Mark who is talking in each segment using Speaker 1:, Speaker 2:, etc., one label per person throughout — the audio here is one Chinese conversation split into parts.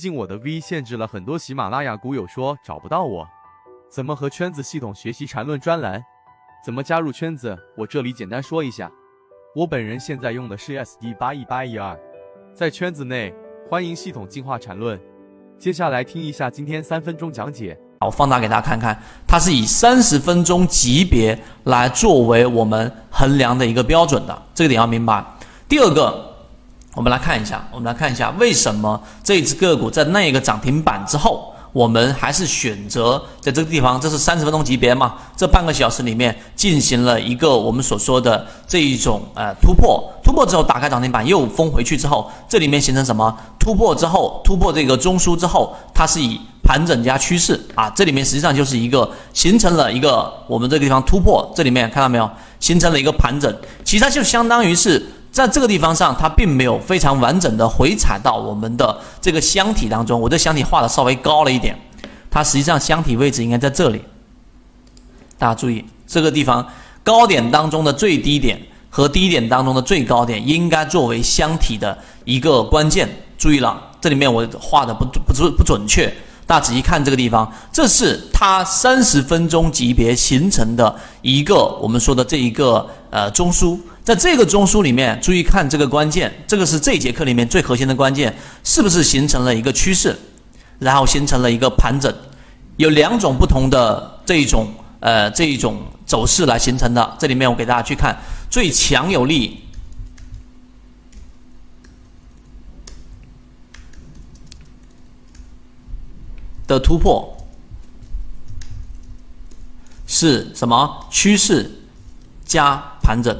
Speaker 1: 近我的 V 限制了很多喜马拉雅股友说找不到我，怎么和圈子系统学习缠论专栏？怎么加入圈子？我这里简单说一下，我本人现在用的是 SD 八一八一二，在圈子内欢迎系统进化缠论。接下来听一下今天三分钟讲解。
Speaker 2: 我放大给大家看看，它是以三十分钟级别来作为我们衡量的一个标准的，这个点要明白。第二个。我们来看一下，我们来看一下为什么这只个股在那个涨停板之后，我们还是选择在这个地方，这是三十分钟级别嘛？这半个小时里面进行了一个我们所说的这一种呃突破，突破之后打开涨停板又封回去之后，这里面形成什么？突破之后突破这个中枢之后，它是以盘整加趋势啊，这里面实际上就是一个形成了一个我们这个地方突破，这里面看到没有？形成了一个盘整，其实它就相当于是。在这个地方上，它并没有非常完整的回踩到我们的这个箱体当中。我这箱体画的稍微高了一点，它实际上箱体位置应该在这里。大家注意，这个地方高点当中的最低点和低点当中的最高点应该作为箱体的一个关键。注意了，这里面我画的不不不不准确。大家仔细看这个地方，这是它三十分钟级别形成的一个我们说的这一个呃中枢。在这个中枢里面，注意看这个关键，这个是这节课里面最核心的关键，是不是形成了一个趋势，然后形成了一个盘整，有两种不同的这一种呃这一种走势来形成的。这里面我给大家去看最强有力的突破是什么？趋势加盘整。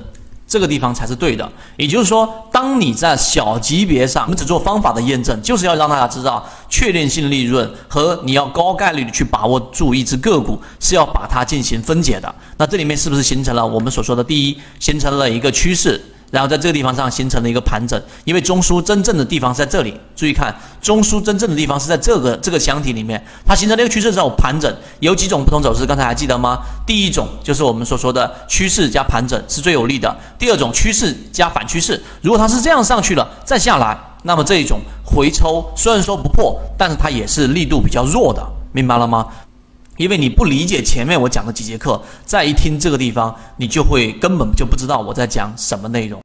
Speaker 2: 这个地方才是对的，也就是说，当你在小级别上，我们只做方法的验证，就是要让大家知道确定性利润和你要高概率的去把握住一只个股，是要把它进行分解的。那这里面是不是形成了我们所说的第一，形成了一个趋势？然后在这个地方上形成了一个盘整，因为中枢真正的地方在这里。注意看，中枢真正的地方是在这个这个箱体里面，它形成了一个趋势之后盘整，有几种不同走势，刚才还记得吗？第一种就是我们所说的趋势加盘整是最有利的，第二种趋势加反趋势，如果它是这样上去了再下来，那么这一种回抽虽然说不破，但是它也是力度比较弱的，明白了吗？因为你不理解前面我讲的几节课，再一听这个地方，你就会根本就不知道我在讲什么内容。